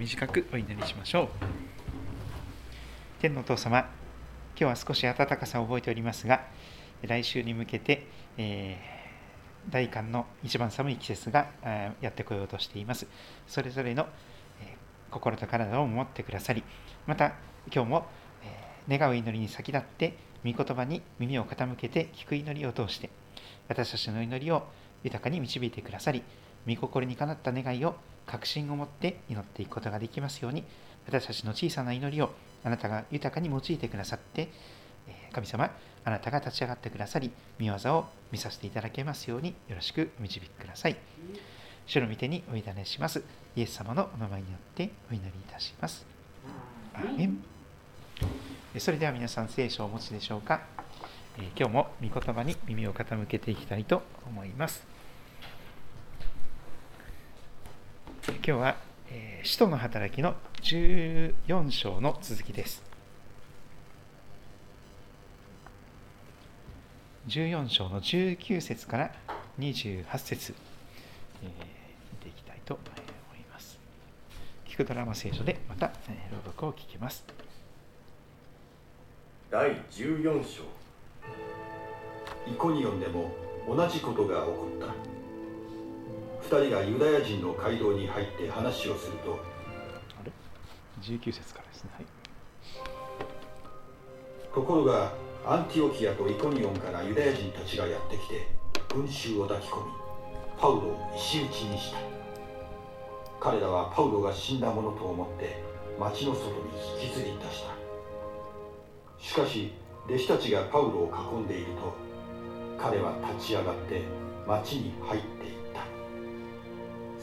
短くお祈りしましょう。天のお父様今日は少し暖かさを覚えておりますが来週に向けて、えー、大寒の一番寒い季節がやってこようとしています。それぞれの、え、心と体を守ってくださりまた今日も、え、願う祈りに先立って御言葉に耳を傾けて聞く祈りを通して私たちの祈りを豊かに導いてくださり御心にかなった願いを確信を持って祈っていくことができますように私たちの小さな祈りをあなたが豊かに用いてくださって神様あなたが立ち上がってくださり見業を見させていただけますようによろしくお導いてください。主の御手にお委ねします。イエス様のお名前によってお祈りいたします。アーメン。それでは皆さん聖書をお持ちでしょうか。今日も御言葉に耳を傾けていきたいと思います。今日は、えー、使徒の働きの14章の続きです。14章の19節から28節、えー、見ていきたいと思います。聞くドラマ聖書でまた、えー、朗読を聞きます。第14章イコニオンでも同じことが起こった。2人がユダヤ人の街道に入って話をするとあれ？19節からですね、はい、ところがアンティオキアとイコニオンからユダヤ人たちがやってきて群衆を抱き込みパウロを石打ちにした。彼らはパウロが死んだものと思って町の外に引きずり出した。しかし弟子たちがパウロを囲んでいると彼は立ち上がって町に入って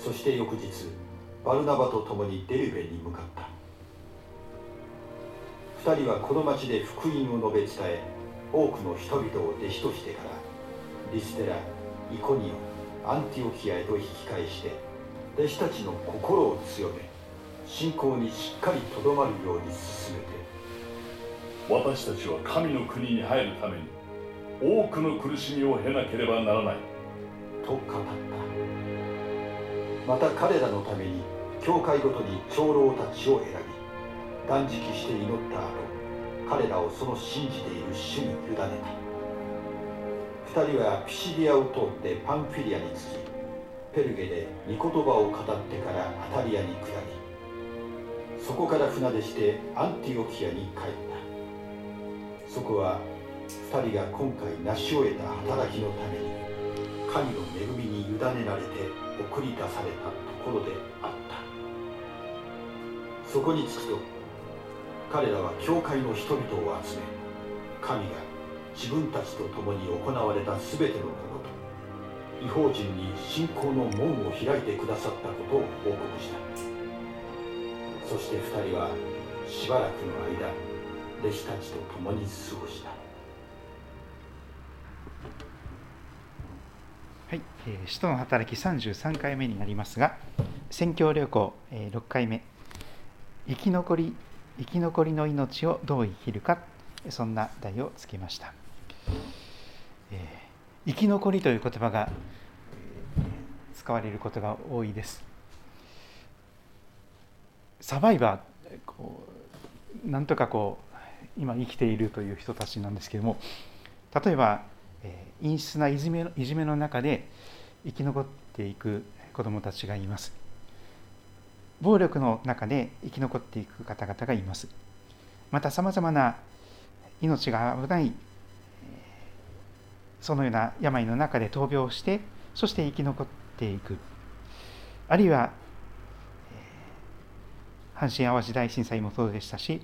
そして翌日バルナバと共にデルベに向かった。2人はこの町で福音を述べ伝え多くの人々を弟子としてからリステライコニオアンティオキアへと引き返して弟子たちの心を強め信仰にしっかりとどまるように進めて。私たちは神の国に入るために多くの苦しみを経なければならない。と語ったまた彼らのために教会ごとに長老たちを選び断食して祈った後彼らをその信じている主に委ねた。2人はピシディアを通ってパンフィリアに着きペルゲで御言葉を語ってからアタリアに下りそこから船出してアンティオキアに帰った。そこは2人が今回成し終えた働きのために。神の恵みに委ねられて送り出されたところであった。そこに着くと彼らは教会の人々を集め神が自分たちと共に行われた全てのことと違法人に信仰の門を開いてくださったことを報告した。そして2人はしばらくの間弟子たちと共に過ごした。えー、使徒の働き33回目になりますが、宣教旅行、えー、6回目、生き残り、生き残りの命をどう生きるか、そんな題をつけました。えー、生き残りという言葉が、使われることが多いです。サバイバー、こうなんとかこう、今生きているという人たちなんですけれども、例えば、陰湿ないじめいじめの中で生き残っていく子どもたちがいます。暴力の中で生き残っていく方々がいます。またさまざまな命が危ないそのような病の中で闘病してそして生き残っていく。あるいは阪神・淡路大震災もそうでしたし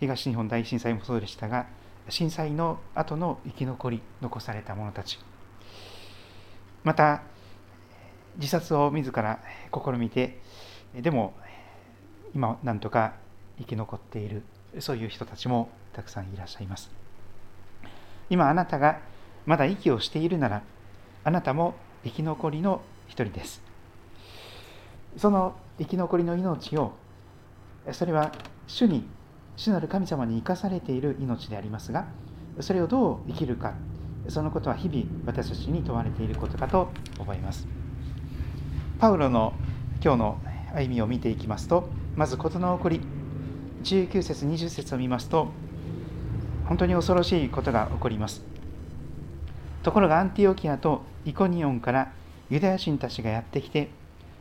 東日本大震災もそうでしたが震災の後の生き残り残された者たち。また自殺を自ら試みてでも今なんとか生き残っているそういう人たちもたくさんいらっしゃいます。今あなたがまだ息をしているならあなたも生き残りの一人です。その生き残りの命をそれは主に主なる神様に生かされている命でありますがそれをどう生きるかそのことは日々私たちに問われていることかと思います。パウロの今日の歩みを見ていきますとまず事の起こり19節20節を見ますと本当に恐ろしいことが起こります。ところがアンティオキアとイコニオンからユダヤ人たちがやってきて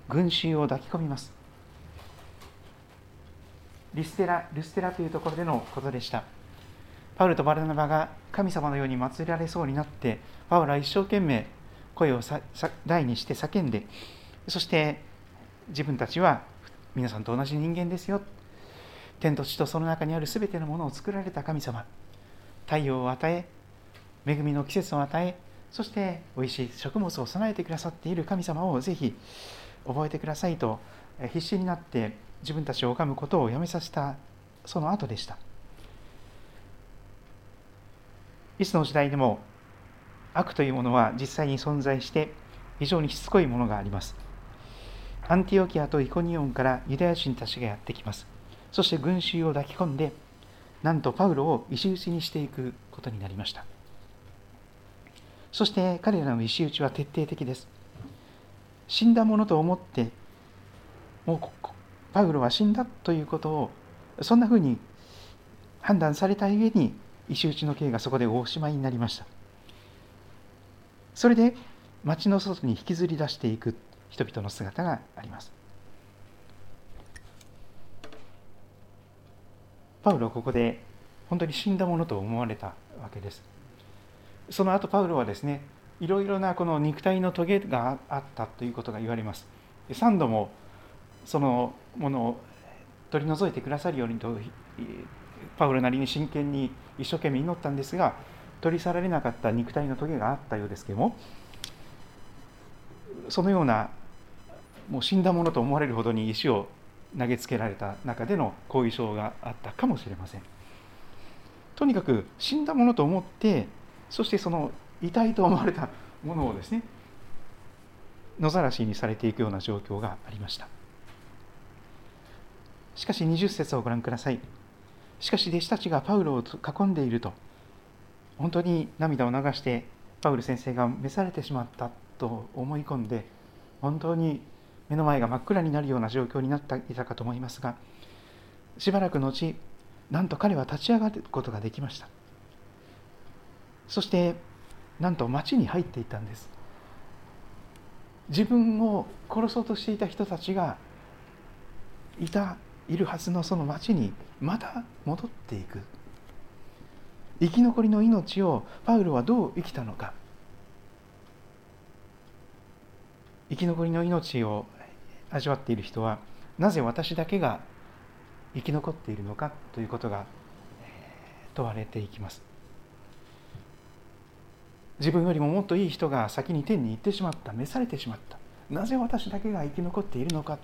群衆を抱き込みます。リステラルステラというところでのことでした。パウルとバルナバが神様のように祀られそうになってパウルは一生懸命声を大にして叫んでそして自分たちは皆さんと同じ人間ですよ。天と地とその中にある全てのものを作られた神様。太陽を与え恵みの季節を与えそしておいしい食物を備えてくださっている神様をぜひ覚えてくださいと必死になって自分たちを拝むことをやめさせたその後でした。いつの時代でも悪というものは実際に存在して非常にしつこいものがあります。アンティオキアとイコニオンからユダヤ人たちがやってきます。そして群衆を抱き込んでなんとパウロを石打ちにしていくことになりました。そして彼らの石打ちは徹底的です。死んだものと思ってもうパウロは死んだということをそんなふうに判断されたゆえに石打ちの刑がそこでおしまいになりました。それで町の外に引きずり出していく人々の姿があります。パウロはここで本当に死んだものと思われたわけです。その後パウロはですねいろいろなこの肉体のトゲがあったということが言われます。3度もそのものを取り除いてくださるようにとパウロなりに真剣に一生懸命祈ったんですが取り去られなかった肉体のトゲがあったようですけどもそのようなもう死んだものと思われるほどに石を投げつけられた中での後遺症があったかもしれません。とにかく死んだものと思ってそしてその遺体と思われたものをですね野ざらしにされていくような状況がありました。しかし20節をご覧ください。しかし弟子たちがパウロを囲んでいると本当に涙を流してパウル先生が召されてしまったと思い込んで本当に目の前が真っ暗になるような状況になっていたかと思いますがしばらくの後なんと彼は立ち上がることができました。そしてなんと町に入っていったんです。自分を殺そうとしていた人たちがいたいるはずのその町にまた戻っていく。生き残りの命をパウロはどう生きたのか。生き残りの命を味わっている人はなぜ私だけが生き残っているのかということが問われていきます。自分よりももっといい人が先に天に行ってしまった。召されてしまった。なぜ私だけが生き残っているのか。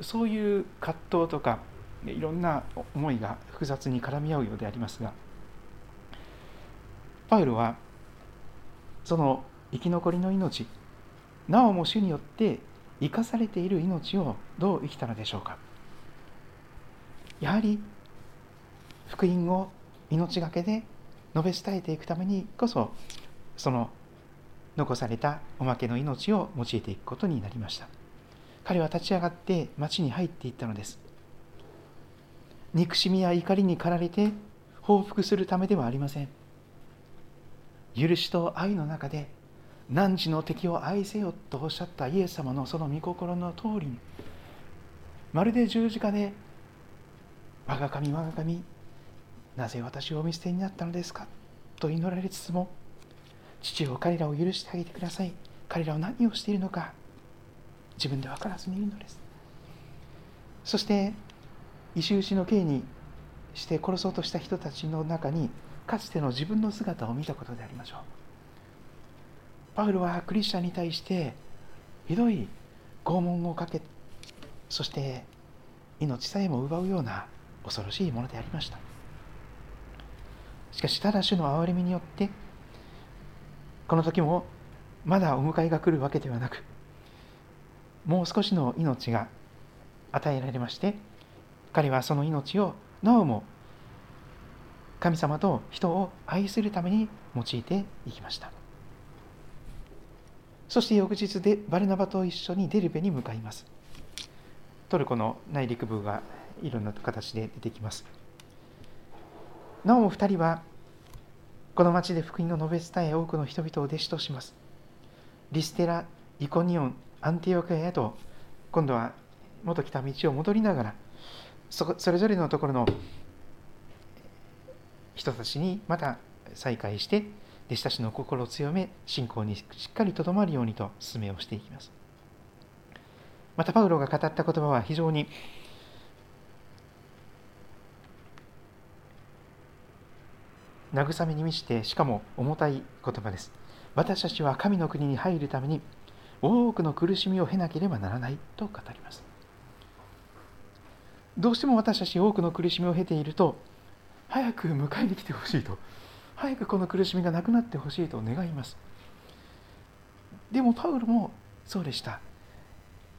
そういう葛藤とかいろんな思いが複雑に絡み合うようでありますがパウロはその生き残りの命なおも主によって生かされている命をどう生きたのでしょうか。やはり福音を命がけで述べ伝えていくためにこそその残されたおまけの命を用いていくことになりました。彼は立ち上がって町に入っていったのです。憎しみや怒りに駆られて報復するためではありません。許しと愛の中で汝の敵を愛せよとおっしゃったイエス様のその御心の通りにまるで十字架で我が神我が神なぜ私をお見捨てになったのですかと祈られつつも父を彼らを許してあげてください。彼らは何をしているのか自分で分からずにいるのです。そして石打の刑にして殺そうとした人たちの中にかつての自分の姿を見たことでありましょう。パウロはクリスチャンに対してひどい拷問をかけそして命さえも奪うような恐ろしいものでありました。しかしただ主の憐れみによってこの時もまだお迎えが来るわけではなくもう少しの命が与えられまして彼はその命をなおも神様と人を愛するために用いていきました。そして翌日でバルナバと一緒にデルベに向かいます。トルコの内陸部がいろんな形で出てきます。なおも2人はこの町で福音の述べ伝え多くの人々を弟子とします。リステライコニオンアンティオクエへと今度は元来た道を戻りながらそそれぞれのところの人たちにまた再会して弟子たちの心を強め信仰にしっかりとどまるようにと進めをしていきます。またパウロが語った言葉は非常に慰めに満ちてしかも重たい言葉です。私たちは神の国に入るために多くの苦しみを経なければならないと語ります。どうしても私たち多くの苦しみを経ていると早く迎えに来てほしいと早くこの苦しみがなくなってほしいと願います。でもパウロもそうでした。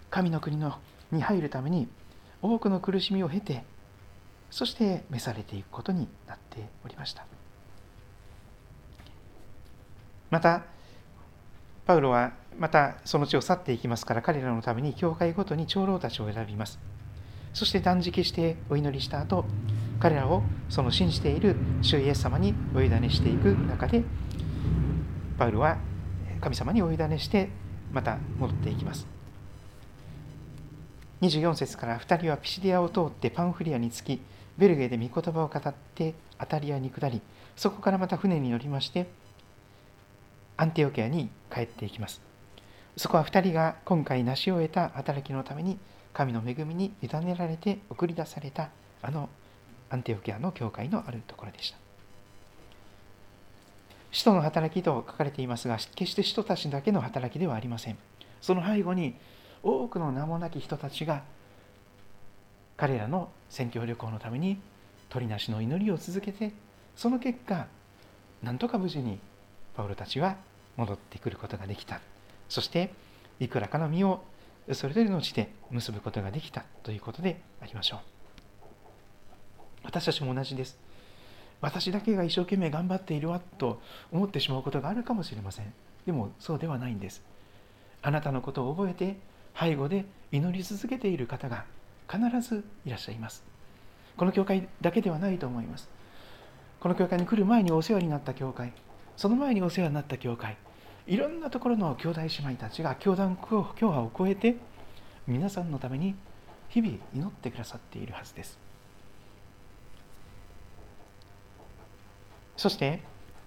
神の国のに入るために多くの苦しみを経てそして召されていくことになっておりました。またパウロはまたその地を去っていきますから彼らのために教会ごとに長老たちを選びます。そして断食してお祈りした後彼らをその信じている主イエス様にお委ねしていく中でパウロは神様にお委ねしてまた戻っていきます。24節から2人はピシディアを通ってパンフリアに着きベルゲで御言葉を語ってアタリアに下りそこからまた船に乗りましてアンティオケアに帰っていきます。そこは2人が今回成し終えた働きのために神の恵みに委ねられて送り出されたあのアンテオキアの教会のあるところでした。使徒の働きと書かれていますが、決して使徒たちだけの働きではありません。その背後に多くの名もなき人たちが彼らの宣教旅行のために鳥なしの祈りを続けて、その結果、なんとか無事にパウロたちは戻ってくることができた。そして、いくらかの実をそれぞれの地で結ぶことができたということでありましょう。私たちも同じです。私だけが一生懸命頑張っているわと思ってしまうことがあるかもしれません。でもそうではないんです。あなたのことを覚えて背後で祈り続けている方が必ずいらっしゃいます。この教会だけではないと思います。この教会に来る前にお世話になった教会、その前にお世話になった教会、いろんなところの兄弟姉妹たちが教団教派を超えて皆さんのために日々祈ってくださっているはずです。そして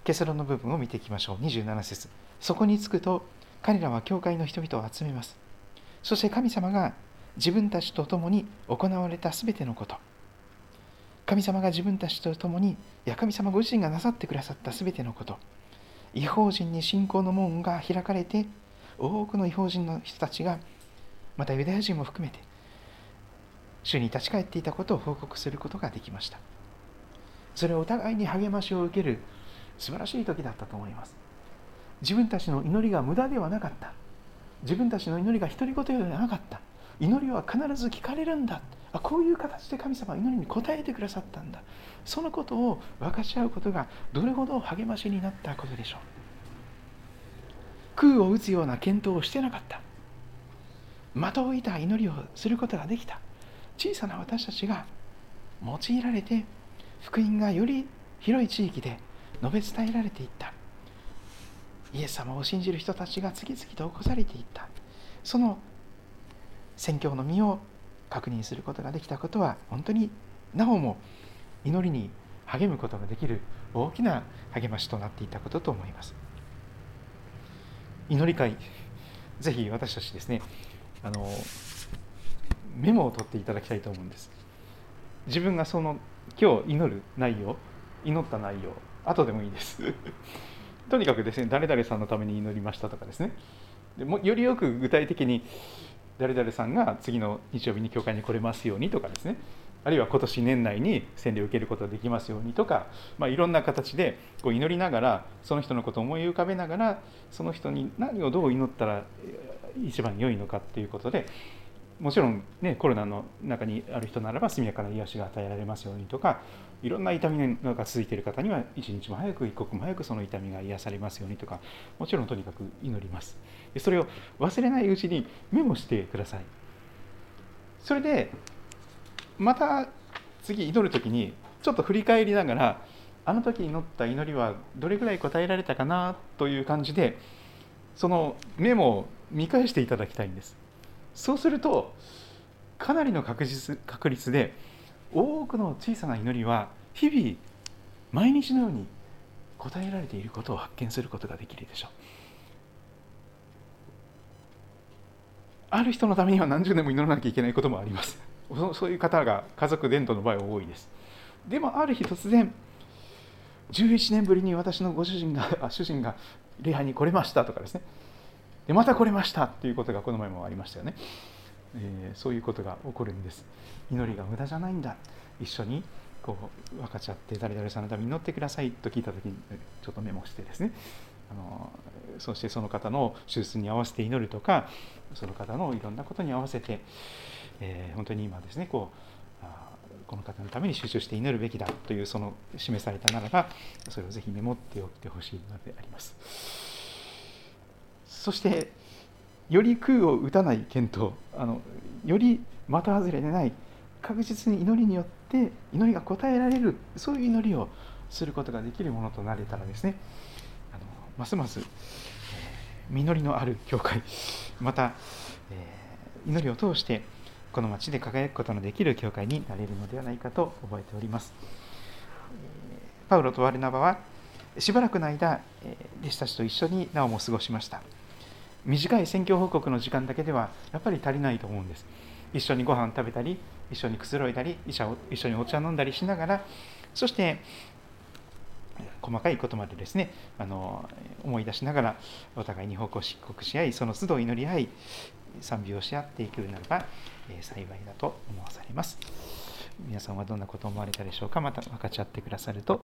結論の部分を見ていきましょう。27節。そこに着くと彼らは教会の人々を集めます。そして神様が自分たちと共に行われたすべてのこと。神様が自分たちと共にいや神様ご自身がなさってくださったすべてのこと。違法人に信仰の門が開かれて多くの違法人の人たちがまたユダヤ人も含めて主に立ち返っていたことを報告することができました。それをお互いに励ましを受ける素晴らしい時だったと思います。自分たちの祈りが無駄ではなかった。自分たちの祈りが独り言ではなかった。祈りは必ず聞かれるんだ。あこういう形で神様は祈りに応えてくださったんだ。そのことを分かち合うことがどれほど励ましになったことでしょう。空を打つような検討をしてなかった。的を射た祈りをすることができた。小さな私たちが用いられて福音がより広い地域で述べ伝えられていった。イエス様を信じる人たちが次々と起こされていった。その宣教の実を確認することができたことは本当になおも祈りに励むことができる大きな励ましとなっていたことと思います。祈り会 ぜひ私たちですねあのメモを取っていただきたいと思うんです。自分がその今日祈る内容祈った内容後でもいいです。とにかくですね誰々さんのために祈りましたとかですね。でもよりよく具体的に誰々さんが次の日曜日に教会に来れますようにとかですね。あるいは今年年内に洗礼を受けることができますようにとか、まあ、いろんな形でこう祈りながらその人のことを思い浮かべながらその人に何をどう祈ったら一番良いのかっていうことでもちろん、ね、コロナの中にある人ならば速やかな癒しが与えられますようにとかいろんな痛みが続いている方には一日も早く一刻も早くその痛みが癒されますようにとかもちろんとにかく祈ります。それを忘れないうちにメモしてください。それでまた次祈る時にちょっと振り返りながらあの時祈った祈りはどれぐらい答えられたかなという感じでそのメモを見返していただきたいんです。そうするとかなりの確実確率で多くの小さな祈りは日々毎日のように答えられていることを発見することができるでしょう。ある人のためには何十年も祈らなきゃいけないこともあります。そういう方が家族伝統の場合は多いです。でもある日突然11年ぶりに私のご主人が主人が礼拝に来れましたとかですね。でまた来れましたっていうことがこの前もありましたよね、えー、そういうことが起こるんです。祈りが無駄じゃないんだ。一緒にこう分かち合って誰々さんのために祈ってくださいと聞いた時にちょっとメモしてですね。あのそしてその方の手術に合わせて祈るとかその方のいろんなことに合わせて、えー、本当に今ですねこうこの方のために集中して祈るべきだというその示されたならばそれをぜひメモっておいてほしいのであります。そしてより空を打たない検討あのより的外れでない確実に祈りによって祈りが応えられるそういう祈りをすることができるものとなれたらですねあのますます、えー、実りのある教会また、えー、祈りを通してこの町で輝くことのできる教会になれるのではないかと覚えております。パウロとワルナバはしばらくの間、弟子たちと一緒になおも過ごしました。短い選挙報告の時間だけではやっぱり足りないと思うんです。一緒にご飯食べたり、一緒にくつろいだり、一緒にお茶飲んだりしながら、そして細かいことまでですねあの思い出しながらお互いに報告し告し合いその都度祈り合い賛美をし合っていくならば、え幸いだと思わされます皆さんはどんなことを思われたでしょうか？また分かち合ってくださると